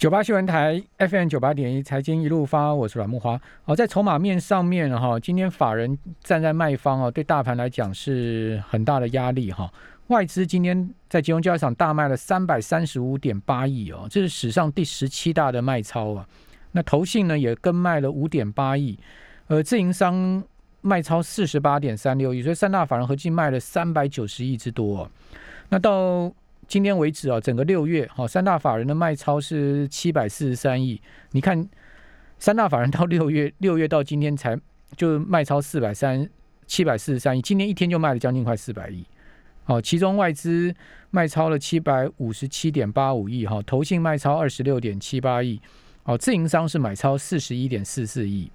九八新闻台 FM 九八点一财经一路发，我是阮木花。好，在筹码面上面哈，今天法人站在卖方哦，对大盘来讲是很大的压力哈。外资今天在金融交易场大卖了三百三十五点八亿哦，这是史上第十七大的卖超啊。那投信呢也跟卖了五点八亿，呃，自营商卖超四十八点三六亿，所以三大法人合计卖了三百九十亿之多。那到今天为止啊，整个六月，哈，三大法人的卖超是七百四十三亿。你看，三大法人到六月，六月到今天才就卖超四百三七百四十三亿，今天一天就卖了将近快四百亿。哦，其中外资卖超了七百五十七点八五亿，哈，投信卖超二十六点七八亿，哦，自营商是买超四十一点四四亿。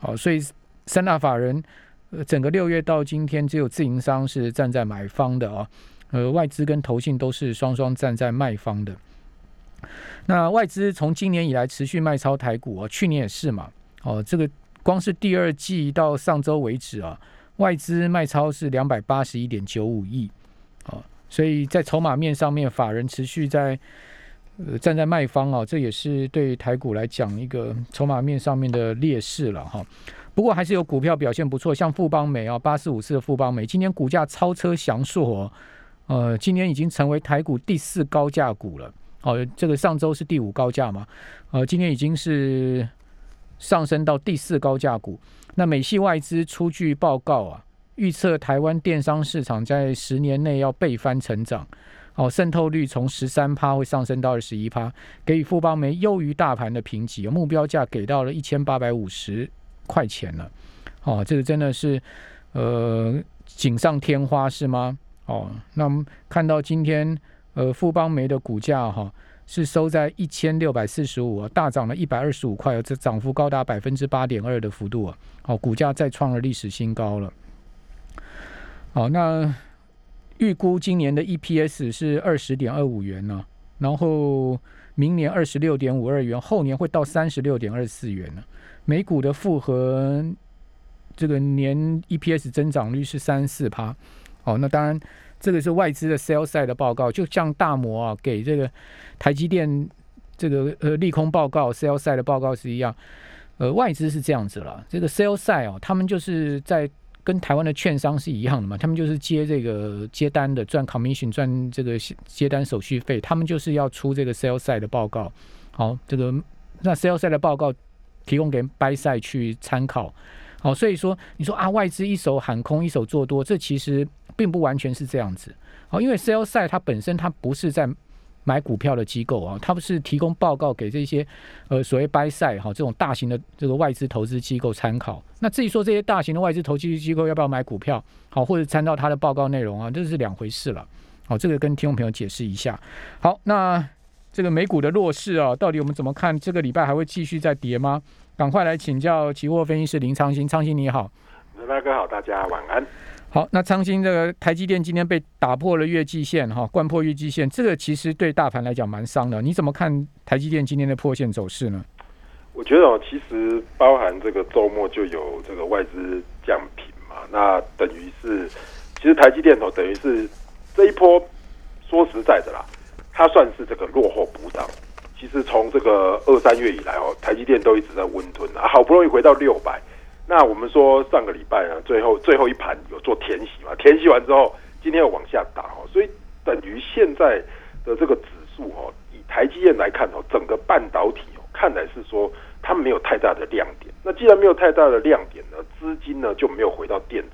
哦，所以三大法人，呃，整个六月到今天，只有自营商是站在买方的啊。呃，外资跟投信都是双双站在卖方的。那外资从今年以来持续卖超台股啊，去年也是嘛。哦，这个光是第二季到上周为止啊，外资卖超是两百八十一点九五亿。啊，所以在筹码面上面，法人持续在呃站在卖方啊，这也是对台股来讲一个筹码面上面的劣势了哈。不过还是有股票表现不错，像富邦美啊，八四五四的富邦美，今年股价超车翔硕哦。呃，今年已经成为台股第四高价股了。哦，这个上周是第五高价嘛？呃，今天已经是上升到第四高价股。那美系外资出具报告啊，预测台湾电商市场在十年内要倍翻成长。哦，渗透率从十三趴会上升到二十一趴，给予富邦煤优于大盘的评级，目标价给到了一千八百五十块钱了。哦，这个真的是呃锦上添花是吗？哦，那看到今天，呃，富邦煤的股价哈是收在一千六百四十五，大涨了一百二十五块，这涨幅高达百分之八点二的幅度啊！好，股价再创了历史新高了。好，那预估今年的 EPS 是二十点二五元呢，然后明年二十六点五二元，后年会到三十六点二四元呢。每股的复合这个年 EPS 增长率是三四趴。哦，那当然，这个是外资的 sales side 的报告，就像大摩啊给这个台积电这个呃利空报告 sales side 的报告是一样。呃，外资是这样子了，这个 sales side 哦，他们就是在跟台湾的券商是一样的嘛，他们就是接这个接单的赚 commission 赚这个接单手续费，他们就是要出这个 sales side 的报告。好，这个那 sales side 的报告提供给 buy side 去参考。好，所以说你说啊，外资一手喊空，一手做多，这其实。并不完全是这样子，好，因为 sell side 它本身它不是在买股票的机构啊，它不是提供报告给这些呃所谓 buy side 哈这种大型的这个外资投资机构参考。那至于说这些大型的外资投资机构要不要买股票，好或者参照它的报告内容啊，这是两回事了。好，这个跟听众朋友解释一下。好，那这个美股的弱势啊，到底我们怎么看？这个礼拜还会继续再跌吗？赶快来请教期货分析师林昌兴，昌兴你好，大哥好，大家晚安。好，那昌兴这个台积电今天被打破了月季线，哈，贯破月季线，这个其实对大盘来讲蛮伤的。你怎么看台积电今天的破线走势呢？我觉得哦，其实包含这个周末就有这个外资降频嘛，那等于是其实台积电哦，等于是这一波说实在的啦，它算是这个落后补涨。其实从这个二三月以来哦，台积电都一直在温吞啊，好不容易回到六百。那我们说上个礼拜呢，最后最后一盘有做填息嘛？填息完之后，今天又往下打哦，所以等于现在的这个指数哦，以台积电来看哦，整个半导体哦，看来是说它没有太大的亮点。那既然没有太大的亮点呢，资金呢就没有回到电子。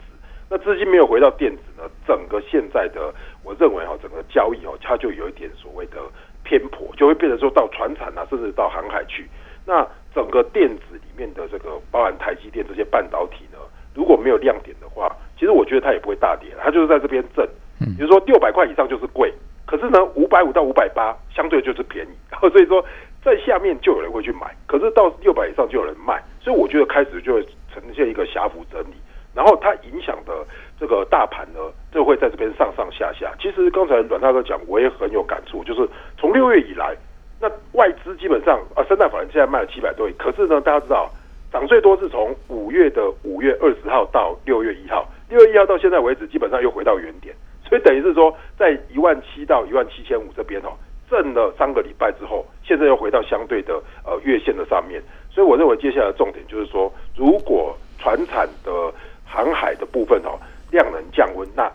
那资金没有回到电子呢，整个现在的我认为哈，整个交易哦，它就有一点所谓的偏颇，就会变成说到船产啊，甚至到航海去。那整个电子里面的这个包含台积电这些半导体呢，如果没有亮点的话，其实我觉得它也不会大跌，它就是在这边震。嗯，比如说六百块以上就是贵，可是呢五百五到五百八相对就是便宜，所以说在下面就有人会去买，可是到六百以上就有人卖，所以我觉得开始就会呈现一个狭幅整理，然后它影响的这个大盘呢，就会在这边上上下下。其实刚才阮大哥讲，我也很有感触，就是从六月以来。那外资基本上啊，三大法人现在卖了七百多亿，可是呢，大家知道涨最多是从五月的五月二十号到六月一号，六月一号到现在为止，基本上又回到原点，所以等于是说，在一万七到一万七千五这边哦，震了三个礼拜之后，现在又回到相对的呃月线的上面。所以我认为接下来重点就是说，如果船产的航海的部分哦量能降温，那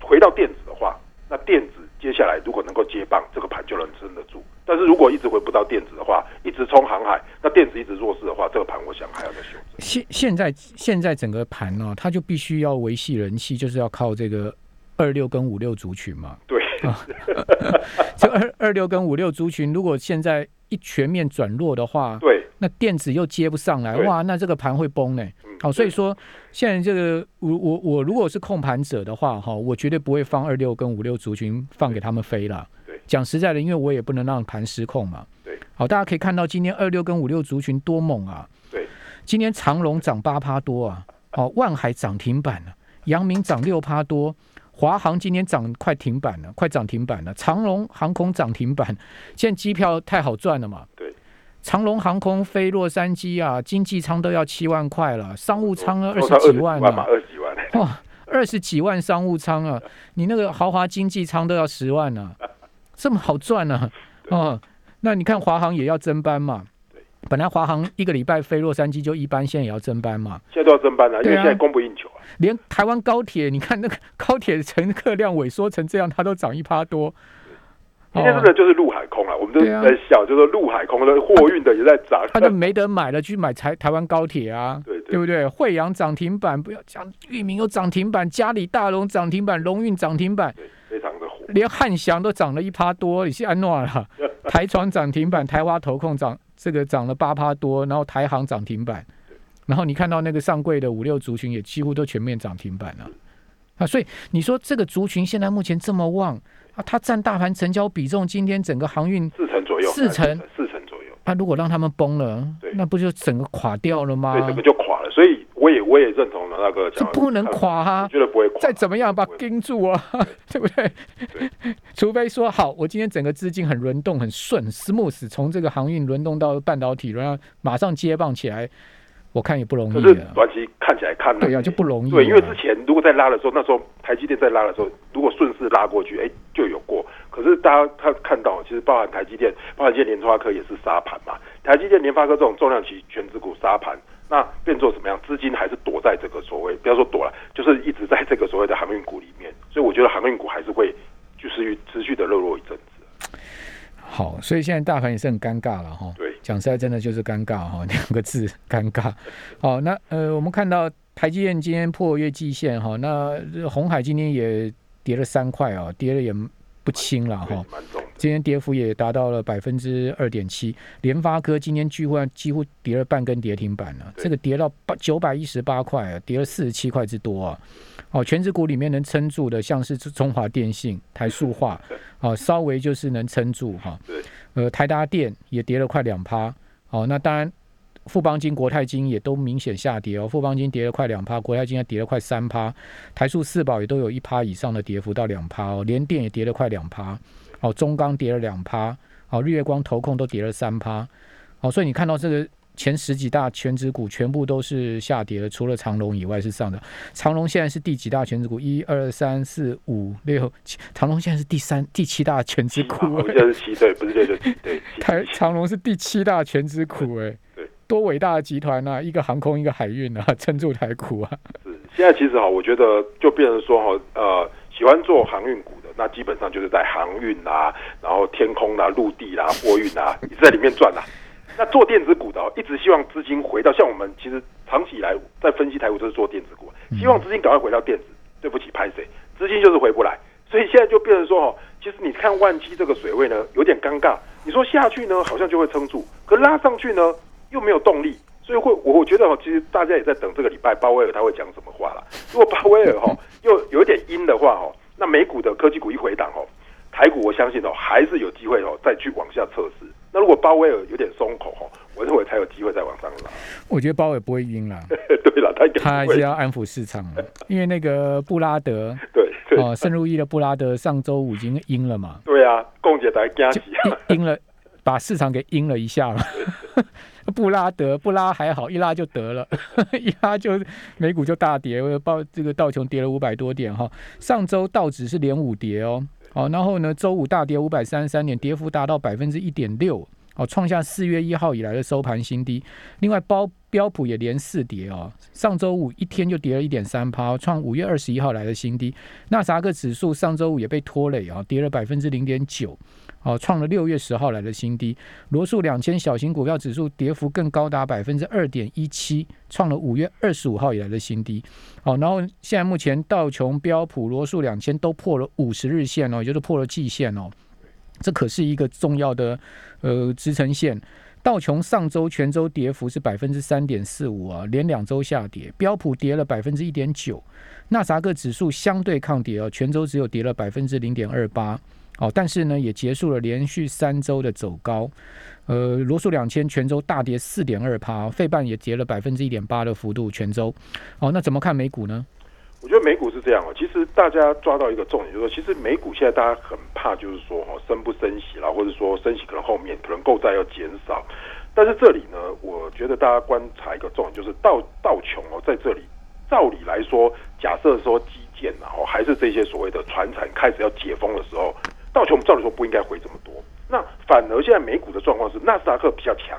回到电子的话，那电子接下来如果能够接棒，这个盘就能撑得住。但是如果一直回不到电子的话，一直冲航海，那电子一直弱势的话，这个盘我想还要再修正。现现在现在整个盘呢、它就必须要维系人气，就是要靠这个二六跟五六族群嘛。对，这二二六跟五六族群，如果现在一全面转弱的话，对，那电子又接不上来，哇，那这个盘会崩呢。嗯好，所以说现在这个我我我如果是控盘者的话，哈，我绝对不会放二六跟五六族群放给他们飞了。对，讲实在的，因为我也不能让盘失控嘛。对，好，大家可以看到今天二六跟五六族群多猛啊！对，今天长隆涨八趴多啊，哦，万海涨停板了，阳明涨六趴多。华航今天涨快停板了，快涨停板了。长隆航空涨停板，现在机票太好赚了嘛。对，长隆航空飞洛杉矶啊，经济舱都要七万块了，商务舱呢二十几万啊，二十几万。哇，二十几万商务舱啊，你那个豪华经济舱都要十万呢、这么好赚呢、哦，那你看华航也要增班嘛对？本来华航一个礼拜飞洛杉矶就一班，现在也要增班嘛。现在都要增班了，因为现在供不应求啊。连台湾高铁，你看那个高铁乘客量萎缩成这样，它都涨一趴多。今天这个就是陆海空了，我们都在想，就是说陆海空的货运的也在涨。他就没得买了，去买台台湾高铁啊，对对对不对？惠阳涨停板，不要讲域名有涨停板，嘉里大龙涨停板，龙运涨停板。连汉翔都涨了一趴多，你是安诺了？台船涨停板，台华投控涨这个涨了八趴多，然后台航涨停板，然后你看到那个上柜的五六族群也几乎都全面涨停板了啊，所以你说这个族群现在目前这么旺啊，它占大盘成交比重，今天整个航运四成左右，四成四成左右，啊，如果让他们崩了，那不就整个垮掉了吗？对，整个就垮我也我也认同了那个讲，这不能垮啊我！觉得不会垮。再怎么样把盯住啊，对 不对？除非说好，我今天整个资金很轮动、很顺、很 smooth，从这个航运轮动到半导体，然后马上接棒起来，我看也不容可是易。短期看起来看对呀、就不容易、啊。对，因为之前如果在拉的时候，那时候台积电在拉的时候，如果顺势拉过去，哎，就有过。可是大家他看到，其实包含台积电，包含今天联发科也是杀盘嘛。台积电、联发科这种重量级全指股杀盘，那变做怎么样？资金还是躲在这个所谓，不要说躲了，就是一直在这个所谓的航运股里面。所以我觉得航运股还是会就是持续的热络一阵子。好，所以现在大盘也是很尴尬了哈。对，讲实在真的就是尴尬哈，两个字尴尬。好，那呃，我们看到台积电今天破月季线哈，那呃红海今天也跌了三块啊，跌了也不轻了哈。。今天跌幅也达到了百分之二点七，联发科今天几乎几乎跌了半根跌停板了，对这个跌到八九百一十八块啊，跌了四十七块之多啊。哦，全指股里面能撑住的，像是中华电信、台塑化，哦，稍微就是能撑住哈。对，呃，台达电也跌了快两趴。哦，那当然，富邦金、国泰金也都明显下跌哦。富邦金跌了快两趴，国泰金还跌了快三趴，台塑四宝也都有一趴以上的跌幅到两趴哦，联电也跌了快两趴。哦，中钢跌了两趴，哦，日月光、投控都跌了三趴，哦，所以你看到这个前十几大全指股全部都是下跌的，除了长隆以外是上的。长隆现在是第几大全指股？一二三四五六七，长隆现在是第三、第七大全指股、我记得是七对，不是六就对。台长隆是第七大全指股，哎，对，多伟大的集团呐、一个航空，一个海运啊，撑住台股啊。是，现在其实哈，我觉得就变成说哈，呃，喜欢做航运股的，那基本上就是在航运啊，然后天空啊、陆地啦、货运啊，一直在里面转啦、那做电子股的哦，一直希望资金回到像我们其实长期以来在分析台股就是做电子股，希望资金赶快回到电子。对不起，拍谁？资金就是回不来，所以现在就变成说哦，其实你看万基这个水位呢，有点尴尬。你说下去呢，好像就会撑住，可拉上去呢，又没有动力。所以会，我我觉得哦，其实大家也在等这个礼拜鲍威尔他会讲什么话啦。如果鲍威尔哈又有一点阴的话哈，那美股的科技股一回档哦，台股我相信哦还是有机会哦再去往下测试。那如果鲍威尔有点松口哦，我认为才有机会再往上拉。我觉得鲍尔不会晕了，对了，他他还是要安抚市场的，因为那个布拉德对对、哦，圣路易的布拉德上周五已经阴了嘛，对啊，共姐才惊就起啊。阴阴了，把市场给阴了一下了。布拉德不拉还好，一拉就得了，一拉就美股就大跌，报这个道琼跌了五百多点哈。上周道指是连五跌哦，好，然后呢，周五大跌五百三十三点，跌幅达到百分之一点六，哦，创下四月一号以来的收盘新低。另外，包标普也连四跌哦，上周五一天就跌了一点三趴，创五月二十一号来的新低。纳萨克指数上周五也被拖累啊，跌了百分之零点九。哦，创了六月十号来的新低。罗素两千小型股票指数跌幅更高达百分之二点一七，创了五月二十五号以来的新低。好，然后现在目前道琼、标普、罗素两千都破了五十日线哦，也就是破了季线哦。这可是一个重要的呃支撑线。道琼上周全周跌幅是百分之三点四五啊，连两周下跌。标普跌了百分之一点九，纳萨克指数相对抗跌啊，全周只有跌了百分之零点二八。哦，但是呢，也结束了连续三周的走高。呃，罗素两千全周大跌四点二趴，费半也跌了百分之一点八的幅度，全周。哦，那怎么看美股呢？我觉得美股是这样哦，其实大家抓到一个重点，就是说，其实美股现在大家很怕，就是说哈升不升息啦，或者说升息可能后面可能购债要减少。但是这里呢，我觉得大家观察一个重点，就是道道琼哦，在这里，照理来说，假设说基建然后还是这些所谓的船产开始要解封的时候。道琼照理说不应该回这么多，那反而现在美股的状况是纳斯达克比较强，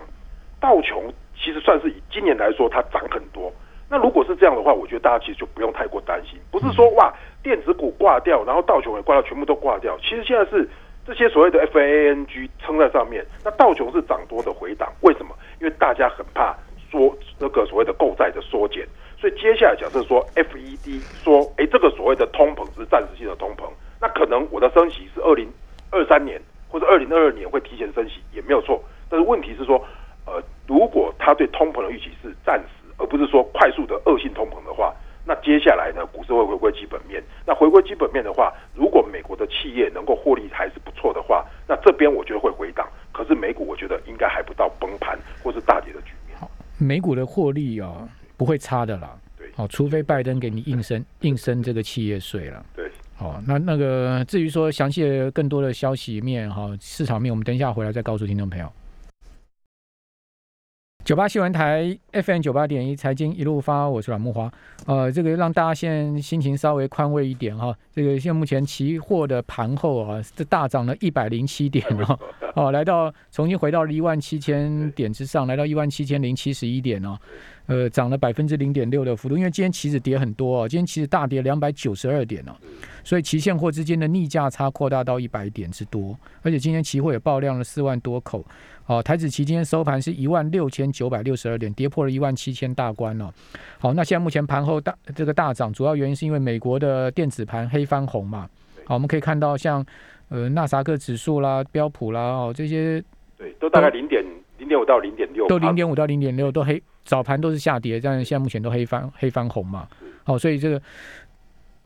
道琼其实算是以今年来说它涨很多。那如果是这样的话，我觉得大家其实就不用太过担心，不是说哇电子股挂掉，然后道琼也挂掉，全部都挂掉。其实现在是这些所谓的 FANG 撑在上面，那道琼是涨多的回档，为什么？因为大家很怕说那个所谓的购债的缩减，所以接下来假设说 FED 说，哎，这个所谓的通膨是暂时性的通膨。那可能我的升息是二零二三年或者二零二二年会提前升息也没有错，但是问题是说，呃，如果他对通膨的预期是暂时，而不是说快速的恶性通膨的话，那接下来呢，股市会回归基本面。那回归基本面的话，如果美国的企业能够获利还是不错的话，那这边我觉得会回档。可是美股我觉得应该还不到崩盘或是大跌的局面。好，美股的获利啊不会差的啦。对，好，除非拜登给你硬升硬升这个企业税了。对。好，那那个至于说详细的更多的消息面哈，市场面，我们等一下回来再告诉听众朋友。九八新闻台 FM 九八点一财经一路发，我是阮木华。呃，这个让大家现在心情稍微宽慰一点哈。这个现目前期货的盘后啊，这大涨了一百零七点哦，哦，来到重新回到了一万七千点之上，来到一万七千零七十一点哦。呃，涨了百分之零点六的幅度，因为今天期指跌很多哦，今天期指大跌两百九十二点哦，所以期现货之间的逆价差扩大到一百点之多，而且今天期货也爆量了四万多口，哦，台指期今天收盘是一万六千九百六十二点，跌破了一万七千大关了。好，那现在目前盘后大这个大涨，主要原因是因为美国的电子盘黑翻红嘛。好，我们可以看到像呃纳萨克指数啦、标普啦哦这些，对，都大概零点零点五到零点六，都零点五到零点六都黑。早盘都是下跌，但是现在目前都黑翻黑翻红嘛，好，所以这个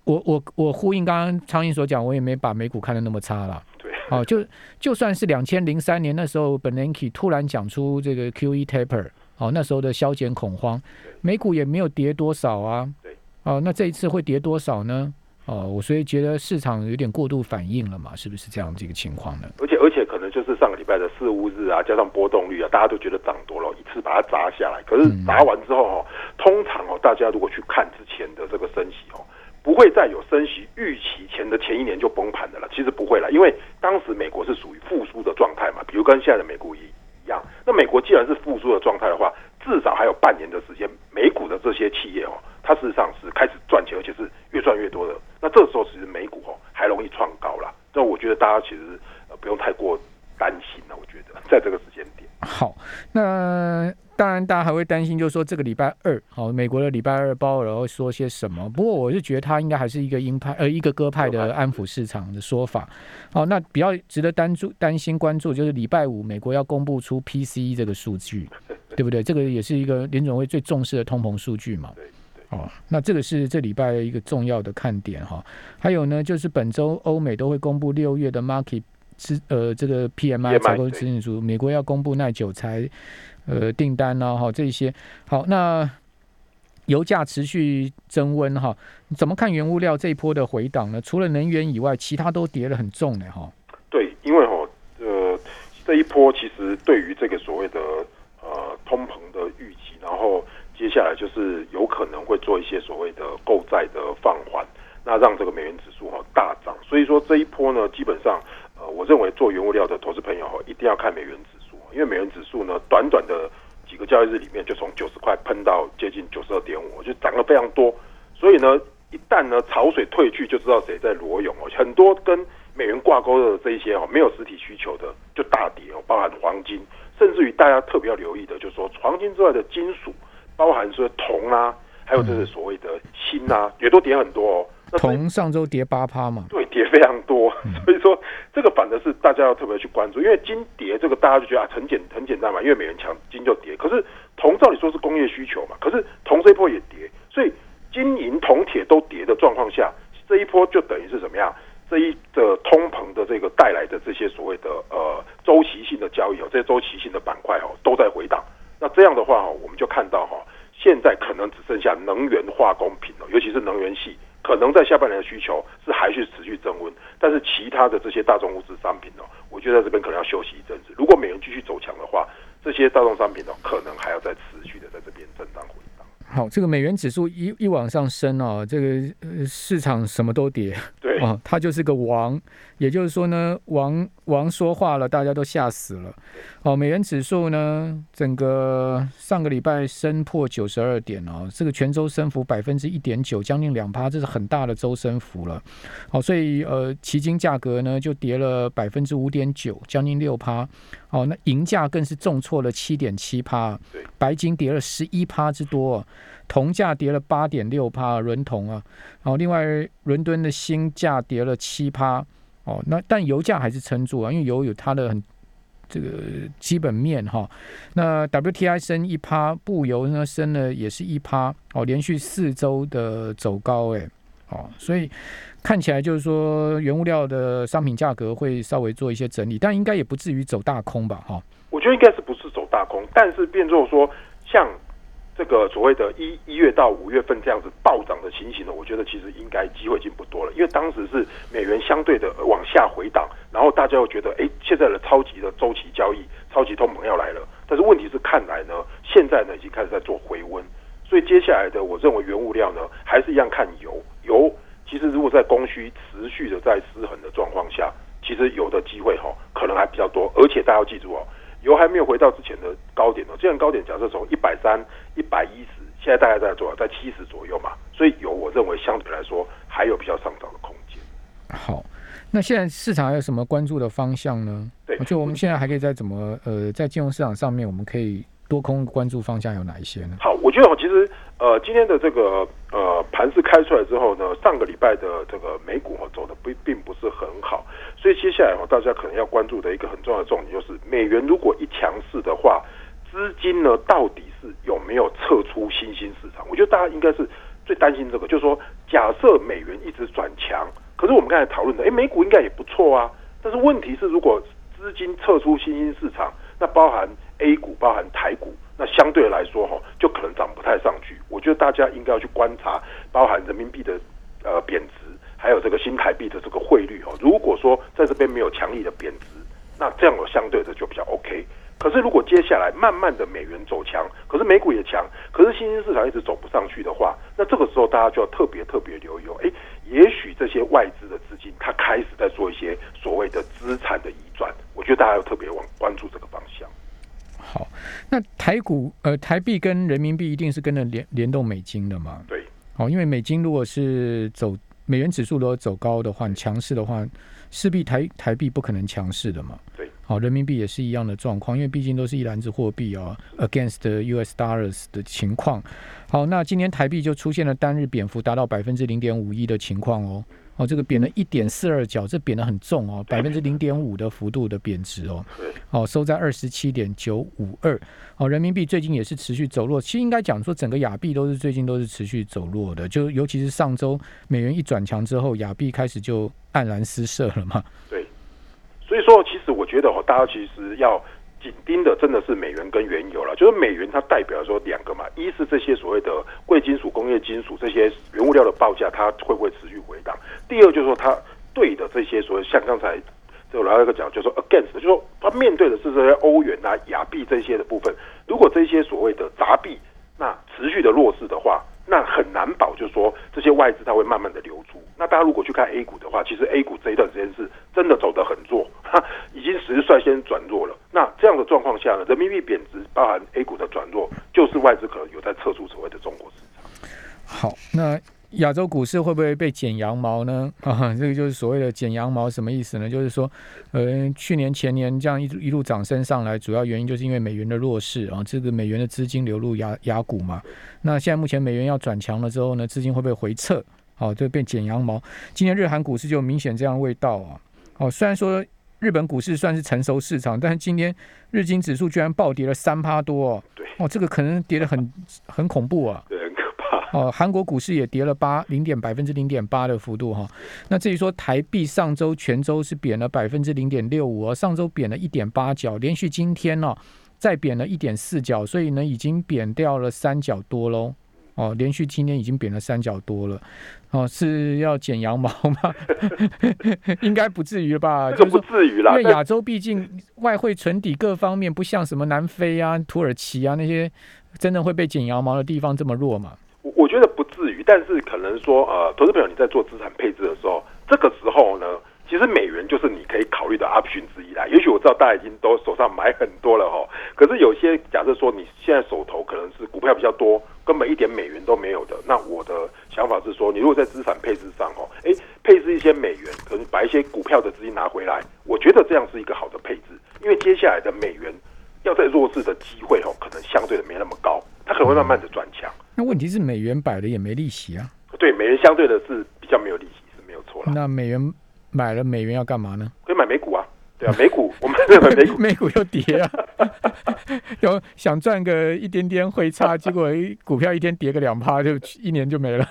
我我我呼应刚刚苍蝇所讲，我也没把美股看得那么差了，对，好，就就算是两千零三年那时候 Bernanke 突然讲出这个 QE taper，哦，那时候的消减恐慌，美股也没有跌多少啊，对，哦，那这一次会跌多少呢？哦，我所以觉得市场有点过度反应了嘛，是不是这样这个情况呢？而且而且可能就是上个礼拜的四五日啊，加上波动率啊，大家都觉得涨多了，一次把它砸下来。可是砸完之后哦，通常哦，大家如果去看之前的这个升息哦，不会再有升息预期前的前一年就崩盘的了。其实不会了，因为当时美国是属于复苏的状态嘛，比如跟现在的美股一一样。那美国既然是复苏的状态的话，至少还有半年的时间，美股的这些企业哦，它事实上是开始赚钱，而且是越赚越多的。那这时候其实美股哦还容易创高了，那我觉得大家其实呃不用太过担心了。我觉得在这个时间点，好，那当然大家还会担心，就是说这个礼拜二，好，美国的礼拜二鲍尔会说些什么？不过我是觉得他应该还是一个鹰派，呃，一个鸽派的安抚市场的说法。好，那比较值得担注、担心、关注就是礼拜五美国要公布出 PCE 这个数据，对不对？这个也是一个联总会最重视的通膨数据嘛。哦，那这个是这礼拜的一个重要的看点哈。还有呢，就是本周欧美都会公布六月的 market 支呃这个 PMI 采购指数，美国要公布耐久材呃订单呢哈这些。好，那油价持续增温哈，怎么看原物料这一波的回档呢？除了能源以外，其他都跌得很重呢哈。对，因为哈呃这一波其实对于这个所谓的呃通膨的预期，然后。接下来就是有可能会做一些所谓的购债的放缓，那让这个美元指数哈大涨。所以说这一波呢，基本认为做原物料的投资朋友一定要看美元指数，因为美元指数呢，短短的几个交易日里面就从九十块喷到接近九十二点五，就涨了非常多。所以呢，一旦呢潮水退去，就知道谁在裸泳哦。很多跟美元挂钩的这一些哦，没有实体需求的就大跌哦，包含黄金，甚至于大家特别要留意的，就是说黄金之外的金属，包含说铜啊，还有就是所谓的锌啊，也都跌很多哦。铜上周跌八趴嘛，对，跌非常多，所以说这个反的是大家要特别去关注，因为金跌这个大家就觉得啊很简很简单嘛，因为美元强，金就跌。可是铜照理说是工业需求嘛，可是铜这一波也跌，所以金银铜铁都跌的状况下，这一波就等于是怎么样？这一的通膨的这个带来的这些所谓的呃周期性的交易哦，这些周期性的板块哦都在回档。那这样的话哈，我们就看到哈，现在可能只剩下能源化工品了，尤其是能源系。可能在下半年的需求是还是持续增温，但是其他的这些大众物资商品哦，我觉得在这边可能要休息一阵子。如果美元继续走强的话，这些大众商品哦，可能还要再持续的在这边震荡回荡。好，这个美元指数一一往上升哦，这个市场什么都跌，对哦，它就是个王。也就是说呢，王王说话了，大家都吓死了。哦，美元指数呢，整个上个礼拜升破九十二点哦，这个全周升幅百分之一点九，将近两趴，这是很大的周升幅了。好，所以呃，期金价格呢就跌了百分之五点九，将近六趴。哦，那银价更是重挫了七点七趴，白金跌了十一趴之多，铜价跌了八点六趴，伦铜啊。哦，另外伦敦的锌价跌了七趴。哦，那但油价还是撑住啊，因为油有它的很这个基本面哈。那 WTI 升一趴，布油呢升了也是一趴，哦，连续四周的走高哎，哦，所以看起来就是说原物料的商品价格会稍微做一些整理，但应该也不至于走大空吧哈。我觉得应该是不是走大空，但是变作说。所谓的一一月到五月份这样子暴涨的情形呢，我觉得其实应该机会已经不多了，因为当时是美元相对的往下回档，然后大家又觉得，哎，现在的超级的周期交易、超级通膨要来了。但是问题是，看来呢，现在呢已经开始在做回温，所以接下来的我认为原物料呢还是一样看油。油其实如果在供需持续的在失衡的状况下，其实有的机会哈可能还比较多，而且大家要记住哦。油还没有回到之前的高点哦，之前高点假设从一百三、一百一十，现在大概在多少？在七十左右嘛。所以油，我认为相对来说还有比较上涨的空间。好，那现在市场还有什么关注的方向呢？对，就我们现在还可以在怎么呃，在金融市场上面，我们可以多空关注方向有哪一些呢？好，我觉得其实呃，今天的这个呃盘市开出来之后呢，上个礼拜的这个美股走的不并不是很好。所以接下来哦，大家可能要关注的一个很重要的重点就是，美元如果一强势的话，资金呢到底是有没有撤出新兴市场？我觉得大家应该是最担心这个，就是说，假设美元一直转强，可是我们刚才讨论的，哎，美股应该也不错啊。但是问题是，如果资金撤出新兴市场，那包含 A 股、包含台股，那相对来说哈，就可能涨不太上去。我觉得大家应该要去观察，包含人民币的呃贬值。还有这个新台币的这个汇率哦，如果说在这边没有强力的贬值，那这样的相对的就比较 OK。可是如果接下来慢慢的美元走强，可是美股也强，可是新兴市场一直走不上去的话，那这个时候大家就要特别特别留意哦。哎，也许这些外资的资金它开始在做一些所谓的资产的移转，我觉得大家要特别往关注这个方向。好，那台股呃台币跟人民币一定是跟着联联动美金的嘛？对，好，因为美金如果是走。美元指数如果走高的话，强势的话，势必台台币不可能强势的嘛。对，好，人民币也是一样的状况，因为毕竟都是一篮子货币啊，against US dollars 的情况。好，那今天台币就出现了单日贬幅达到百分之零点五一的情况哦。哦，这个贬了一点四二角，这贬的很重哦，百分之零点五的幅度的贬值哦。哦，收在二十七点九五二。哦，人民币最近也是持续走弱，其实应该讲说整个亚币都是最近都是持续走弱的，就尤其是上周美元一转强之后，亚币开始就黯然失色了嘛。对，所以说其实我觉得哦，大家其实要。紧盯的真的是美元跟原油了，就是美元它代表说两个嘛，一是这些所谓的贵金属、工业金属这些原物料的报价，它会不会持续回档？第二就是说它对的这些所谓像刚才这个老一个讲，就说 against，就说它面对的是这些欧元啊、亚币这些的部分，如果这些所谓的杂币那持续的弱势的话。那很难保，就是说这些外资它会慢慢的流出。那大家如果去看 A 股的话，其实 A 股这一段时间是真的走得很弱，哈，已经实率先转弱了。那这样的状况下呢，人民币贬值，包含 A 股的转弱，就是外资可能有在撤出所谓的中国市场。好，那。亚洲股市会不会被剪羊毛呢？啊，这个就是所谓的剪羊毛，什么意思呢？就是说，呃，去年前年这样一一路涨升上来，主要原因就是因为美元的弱势啊，这个美元的资金流入亚亚股嘛。那现在目前美元要转强了之后呢，资金会不会回撤？好，就变剪羊毛。今年日韩股市就明显这样味道啊。哦，虽然说日本股市算是成熟市场，但是今天日经指数居然暴跌了三趴多哦，这个可能跌得很很恐怖啊。对。哦，韩国股市也跌了八零点百分之零点八的幅度哈。那至于说台币上周全周是贬了百分之零点六五哦，上周贬了一点八角，连续今天呢再贬了一点四角，所以呢已经贬掉了三角多喽。哦，连续今天已经贬了三角多了。哦，是要剪羊毛吗？应该不至于了吧？就不至于啦，因为亚洲毕竟外汇存底各方面不像什么南非啊、土耳其啊那些真的会被剪羊毛的地方这么弱嘛。我我觉得不至于，但是可能说，呃，投资朋友你在做资产配置的时候，这个时候呢，其实美元就是你可以考虑的 option 之一啦。也许我知道大家已经都手上买很多了哈，可是有些假设说你现在手头可能是股票比较多，根本一点美元都没有的，那我的想法是说，你如果在资产配置上哦，哎，配置一些美元，可能把一些股票的资金拿回来，我觉得这样是一个好的配置，因为接下来的美元要在弱势的机会哦，可能相对的没那么高，它可能会慢慢的转强。那问题是美元摆的也没利息啊。对，美元相对的是比较没有利息，是没有错了。那美元买了美元要干嘛呢？可以买美股啊。对啊，美股我们 这个美股美股又跌啊，有想赚个一点点汇差，结果股票一天跌个两趴，就一年就没了。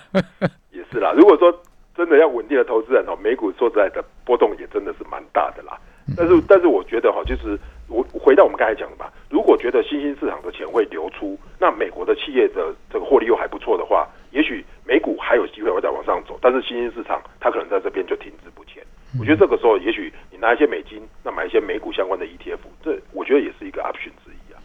也是啦，如果说真的要稳定的投资人哦，美股说实在的波动也真的是蛮大的啦。但是但是我觉得哈，就是我回到我们刚才讲的吧，如果觉得新兴市场的钱会流出，那美国的企业的这个获利又还不错的话，也许美股还有机会会再往上走。但是新兴市场它可能在这边就停滞不前。我觉得这个时候，也许你拿一些美金，那买一些美股相关的 ETF，这我觉得也是一个 option 之一啊。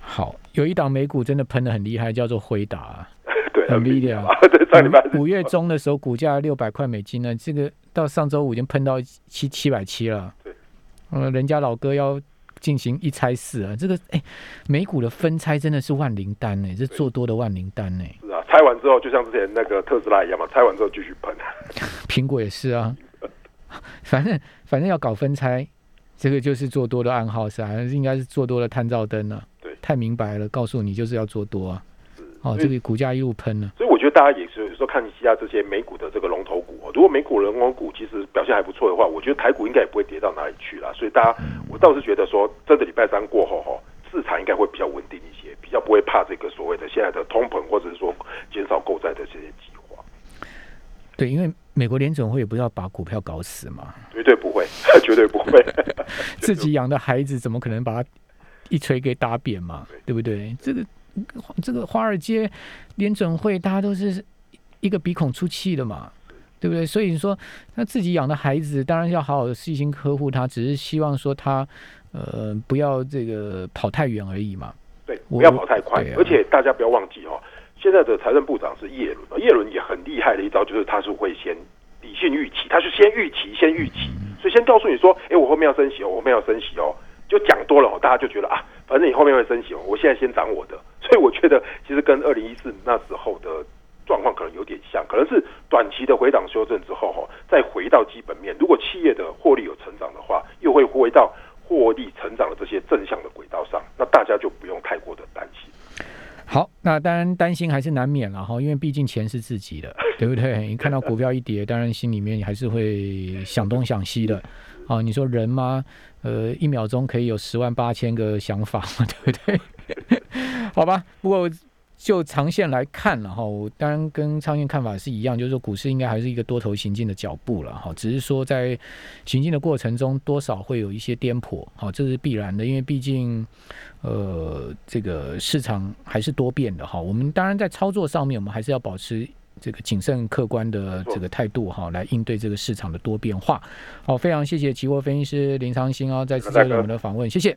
好，有一档美股真的喷的很厉害，叫做辉达，对，很厉害啊。对，上礼拜五月中的时候，股价六百块美金呢，这个到上周五已经喷到七七百七了。嗯，人家老哥要进行一拆四啊，这个哎，美股的分拆真的是万灵丹呢，这做多的万灵丹呢。是啊，拆完之后就像之前那个特斯拉一样嘛，拆完之后继续喷。苹果也是啊，反正反正要搞分拆，这个就是做多的暗号是还是应该是做多的探照灯呢？对，太明白了，告诉你就是要做多啊。哦，这个股价一路喷了。所以我觉得大家也是有时候看一下这些美股的这个龙头股，如果美股龙头股其实表现还不错的话，我觉得台股应该也不会跌到哪里去啦。所以大家，我倒是觉得说，这个礼拜三过后哈，市场应该会比较稳定一些，比较不会怕这个所谓的现在的通膨或者是说减少购债的这些计划。对，因为美国联总会也不要把股票搞死嘛，绝对不会，绝对不会。自己养的孩子怎么可能把它一锤给打扁嘛？对不对？这个。这个华尔街联准会，大家都是一个鼻孔出气的嘛，对不对？所以你说，他自己养的孩子，当然要好好的细心呵护他，只是希望说他呃不要这个跑太远而已嘛。对，不要跑太快。而且大家不要忘记哦，现在的财政部长是叶伦，叶伦也很厉害的一招，就是他是会先理性预期，他是先预期，先预期，所以先告诉你说，哎，我后面要升息哦，我后面要升息哦，就讲多了，大家就觉得啊，反正你后面会升息哦，我现在先涨我的。所以我觉得，其实跟二零一四那时候的状况可能有点像，可能是短期的回档修正之后，哈，再回到基本面。如果企业的获利有成长的话，又会回到获利成长的这些正向的轨道上，那大家就不用太过的担心。好，那当然担心还是难免了哈，因为毕竟钱是自己的，对不对？你看到股票一跌，当然心里面还是会想东想西的。啊，你说人吗？呃，一秒钟可以有十万八千个想法嘛，对不对？好吧，不过就长线来看了哈，我当然跟长线看法是一样，就是说股市应该还是一个多头行进的脚步了哈，只是说在行进的过程中多少会有一些颠簸，好，这是必然的，因为毕竟呃这个市场还是多变的哈。我们当然在操作上面，我们还是要保持这个谨慎客观的这个态度哈，来应对这个市场的多变化。好，非常谢谢期货分析师林长兴啊，再次接受我们的访问，谢谢。